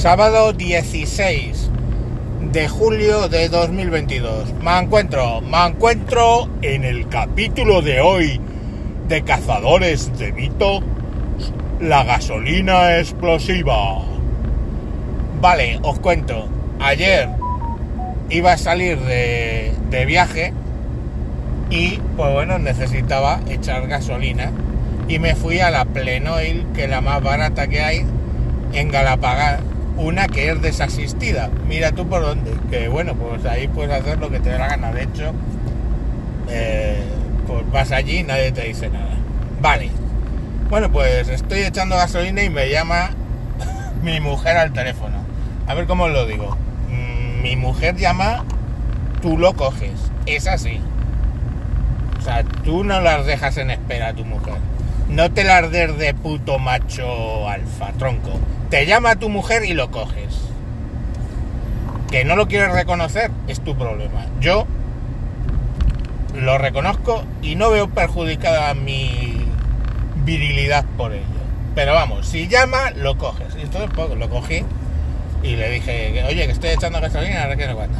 sábado 16 de julio de 2022. Me encuentro, me encuentro en el capítulo de hoy de Cazadores de Mito, la gasolina explosiva. Vale, os cuento. Ayer iba a salir de, de viaje y pues bueno, necesitaba echar gasolina y me fui a la Plenoil, que es la más barata que hay en Galapagar, una que es desasistida. Mira tú por dónde, que bueno, pues ahí puedes hacer lo que te dé la gana. De hecho, eh, pues vas allí y nadie te dice nada. Vale. Bueno, pues estoy echando gasolina y me llama mi mujer al teléfono. A ver cómo lo digo. Mm, Mi mujer llama, tú lo coges. Es así. O sea, tú no las dejas en espera a tu mujer. No te las des de puto macho alfa, tronco. Te llama tu mujer y lo coges. Que no lo quieres reconocer es tu problema. Yo lo reconozco y no veo perjudicada mi virilidad por ello. Pero vamos, si llama, lo coges. Y entonces pues, lo cogí y le dije, oye, que estoy echando gasolina, ahora que no cuenta.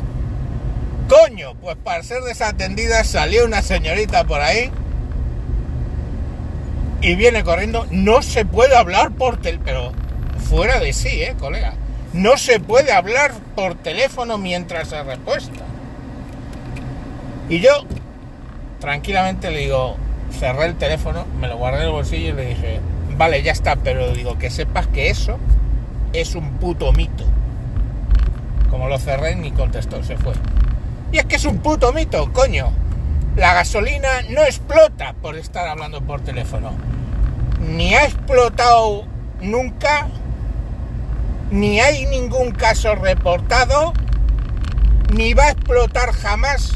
Coño, pues para ser desatendida salió una señorita por ahí y viene corriendo. No se puede hablar por teléfono, pero fuera de sí, eh, colega. No se puede hablar por teléfono mientras se repuesta. Y yo, tranquilamente le digo, cerré el teléfono, me lo guardé en el bolsillo y le dije, vale, ya está, pero digo que sepas que eso es un puto mito. Como lo cerré, ni contestó, se fue. Y es que es un puto mito, coño. La gasolina no explota por estar hablando por teléfono. Ni ha explotado nunca, ni hay ningún caso reportado, ni va a explotar jamás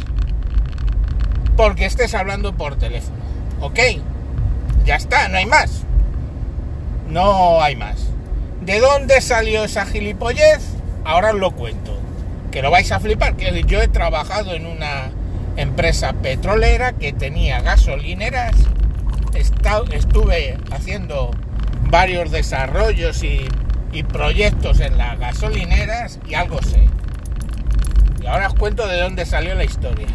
porque estés hablando por teléfono. ¿Ok? Ya está, no hay más. No hay más. ¿De dónde salió esa gilipollez? Ahora os lo cuento. Que lo vais a flipar. Que yo he trabajado en una empresa petrolera que tenía gasolineras. Estuve haciendo varios desarrollos y, y proyectos en las gasolineras y algo sé. Y ahora os cuento de dónde salió la historia.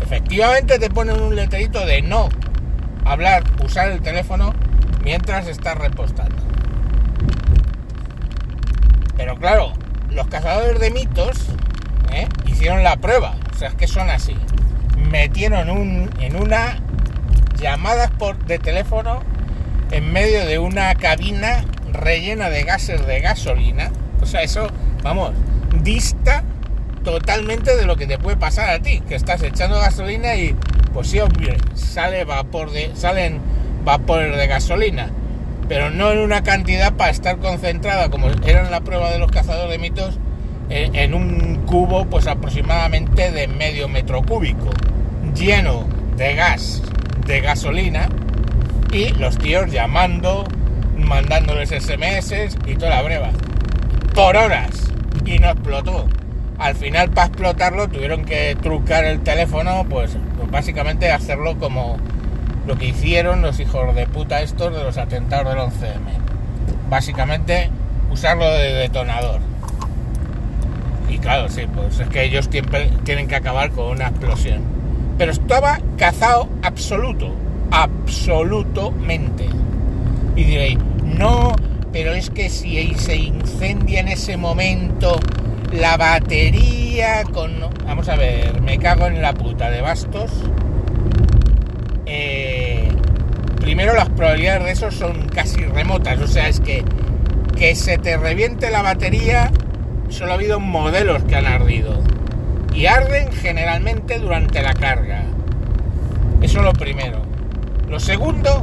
Efectivamente te ponen un letrerito de no hablar, usar el teléfono mientras estás repostando. Pero claro, los cazadores de mitos ¿eh? hicieron la prueba. O sea, es que son así. Metieron un, en una llamadas por, de teléfono en medio de una cabina rellena de gases de gasolina. O sea, eso, vamos, dista totalmente de lo que te puede pasar a ti, que estás echando gasolina y, pues sí, hombre, sale vapor de, salen vapores de gasolina, pero no en una cantidad para estar concentrada, como era en la prueba de los cazadores de mitos, en, en un cubo, pues aproximadamente de medio metro cúbico, lleno de gas, de gasolina, y los tíos llamando, mandándoles SMS y toda la breva, por horas, y no explotó. Al final, para explotarlo, tuvieron que trucar el teléfono, pues, pues básicamente hacerlo como lo que hicieron los hijos de puta estos de los atentados del 11M. Básicamente, usarlo de detonador. Y claro, sí, pues es que ellos tienen que acabar con una explosión. Pero estaba cazado absoluto, absolutamente. Y diréis, no, pero es que si se incendia en ese momento la batería con... Vamos a ver, me cago en la puta de bastos. Eh, primero las probabilidades de eso son casi remotas, o sea, es que que se te reviente la batería, solo ha habido modelos que han ardido. Y arden generalmente durante la carga. Eso es lo primero. Lo segundo,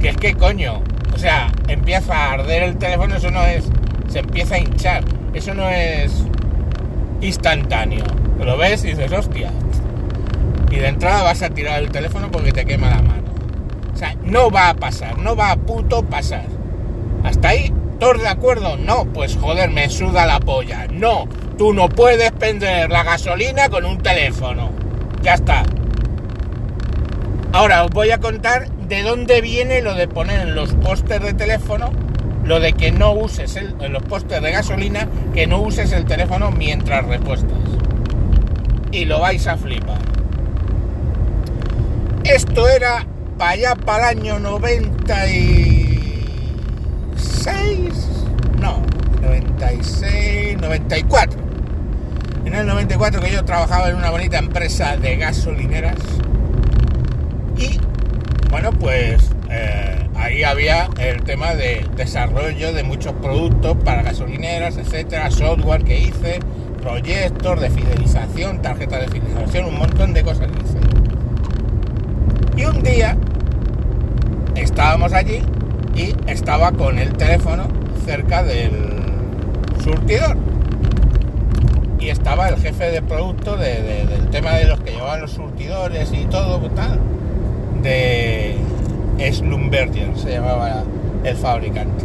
que es que coño, o sea, empieza a arder el teléfono, eso no es, se empieza a hinchar, eso no es instantáneo. Lo ves y dices, hostia. Y de entrada vas a tirar el teléfono porque te quema la mano. O sea, no va a pasar, no va a puto pasar. Hasta ahí, ¿todos de acuerdo? No, pues joder, me suda la polla. No, tú no puedes prender la gasolina con un teléfono. Ya está. Ahora os voy a contar de dónde viene lo de poner en los pósters de teléfono lo de que no uses el, en los postes de gasolina, que no uses el teléfono mientras repuestas. Y lo vais a flipar. Esto era para allá, para el año 96. No, 96, 94. En el 94 que yo trabajaba en una bonita empresa de gasolineras. Y bueno, pues eh, ahí había el tema de desarrollo de muchos productos para gasolineras, etcétera, software que hice, proyectos de fidelización, tarjeta de fidelización, un montón de cosas que hice. Y un día estábamos allí y estaba con el teléfono cerca del surtidor. Y estaba el jefe de producto de- de- del tema de los que llevaban los surtidores y todo, tal, de Slumberger, se llamaba el fabricante.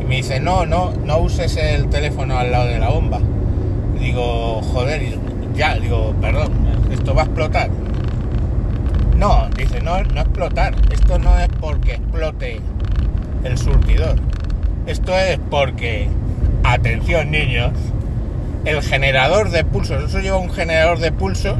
Y me dice, no, no, no uses el teléfono al lado de la bomba. Digo, joder, ya, digo, perdón, esto va a explotar. No, dice, no, no explotar. Esto no es porque explote el surtidor. Esto es porque, atención niños, el generador de pulsos, eso lleva un generador de pulsos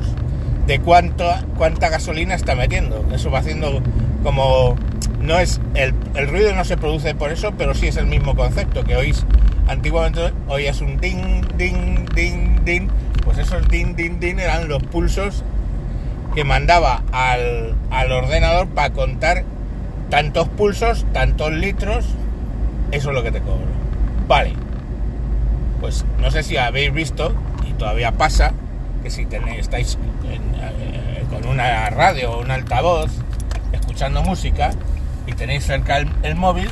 de cuánto, cuánta gasolina está metiendo. Eso va haciendo como... No es el, el ruido no se produce por eso, pero sí es el mismo concepto que oís. Antiguamente oías un ding, ding, ding, ding. Pues esos ding, ding, ding eran los pulsos que mandaba al, al ordenador para contar tantos pulsos, tantos litros, eso es lo que te cobro. Vale. Pues no sé si habéis visto, y todavía pasa, que si tenéis, estáis eh, con una radio o un altavoz escuchando música y tenéis cerca el, móvil,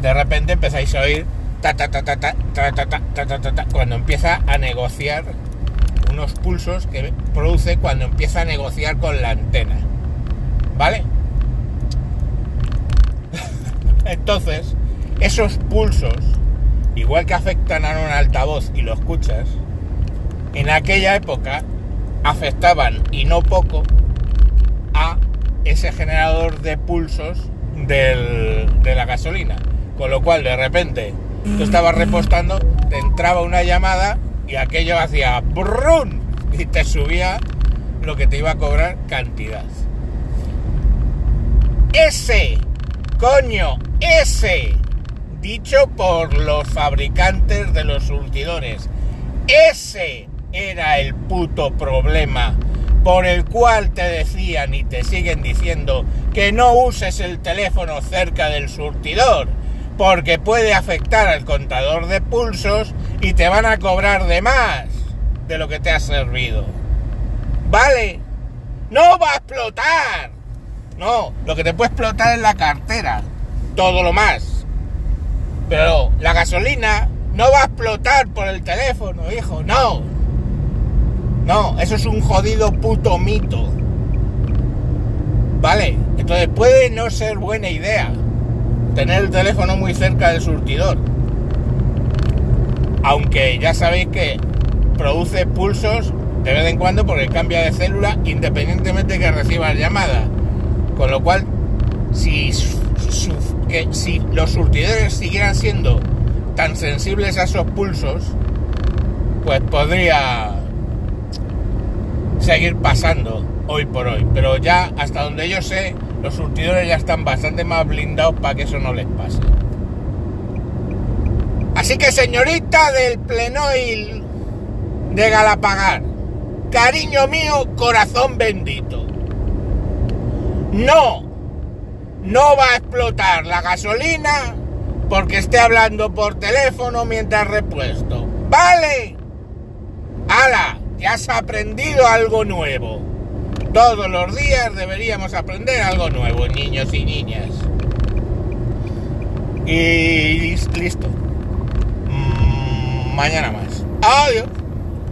de repente empezáis a oír ta ta ta ta ta ta ta ta ta ta ta cuando empieza a negociar unos pulsos que produce cuando empieza a negociar con la antena. ¿Vale? Entonces, esos pulsos, igual que afectan a un altavoz y lo escuchas, en aquella época afectaban y no poco a ese generador de pulsos del- de la gasolina. Con lo cual, de repente, tú estabas repostando, te entraba una llamada y aquello hacía brrrun y te subía lo que te iba a cobrar cantidad. Ese, coño, ese, dicho por los fabricantes de los surtidores, ese era el puto problema por el cual te decían y te siguen diciendo que no uses el teléfono cerca del surtidor, porque puede afectar al contador de pulsos y te van a cobrar de más de lo que te ha servido. ¿Vale? No va a explotar. No, lo que te puede explotar es la cartera. Todo lo más. Pero la gasolina no va a explotar por el teléfono, hijo. No. No, eso es un jodido puto mito. ¿Vale? Entonces puede no ser buena idea tener el teléfono muy cerca del surtidor. Aunque ya sabéis que produce pulsos de vez en cuando porque cambia de célula independientemente que reciba llamada. Con lo cual, si, que, si los surtidores siguieran siendo tan sensibles a esos pulsos, pues podría seguir pasando hoy por hoy. Pero ya, hasta donde yo sé, los surtidores ya están bastante más blindados para que eso no les pase. Así que, señorita del Plenoil de Galapagar, cariño mío, corazón bendito. No, no va a explotar la gasolina porque esté hablando por teléfono mientras repuesto. ¿Vale? ¡Hala! Ya has aprendido algo nuevo. Todos los días deberíamos aprender algo nuevo, niños y niñas. Y listo. Mm, mañana más. Adiós.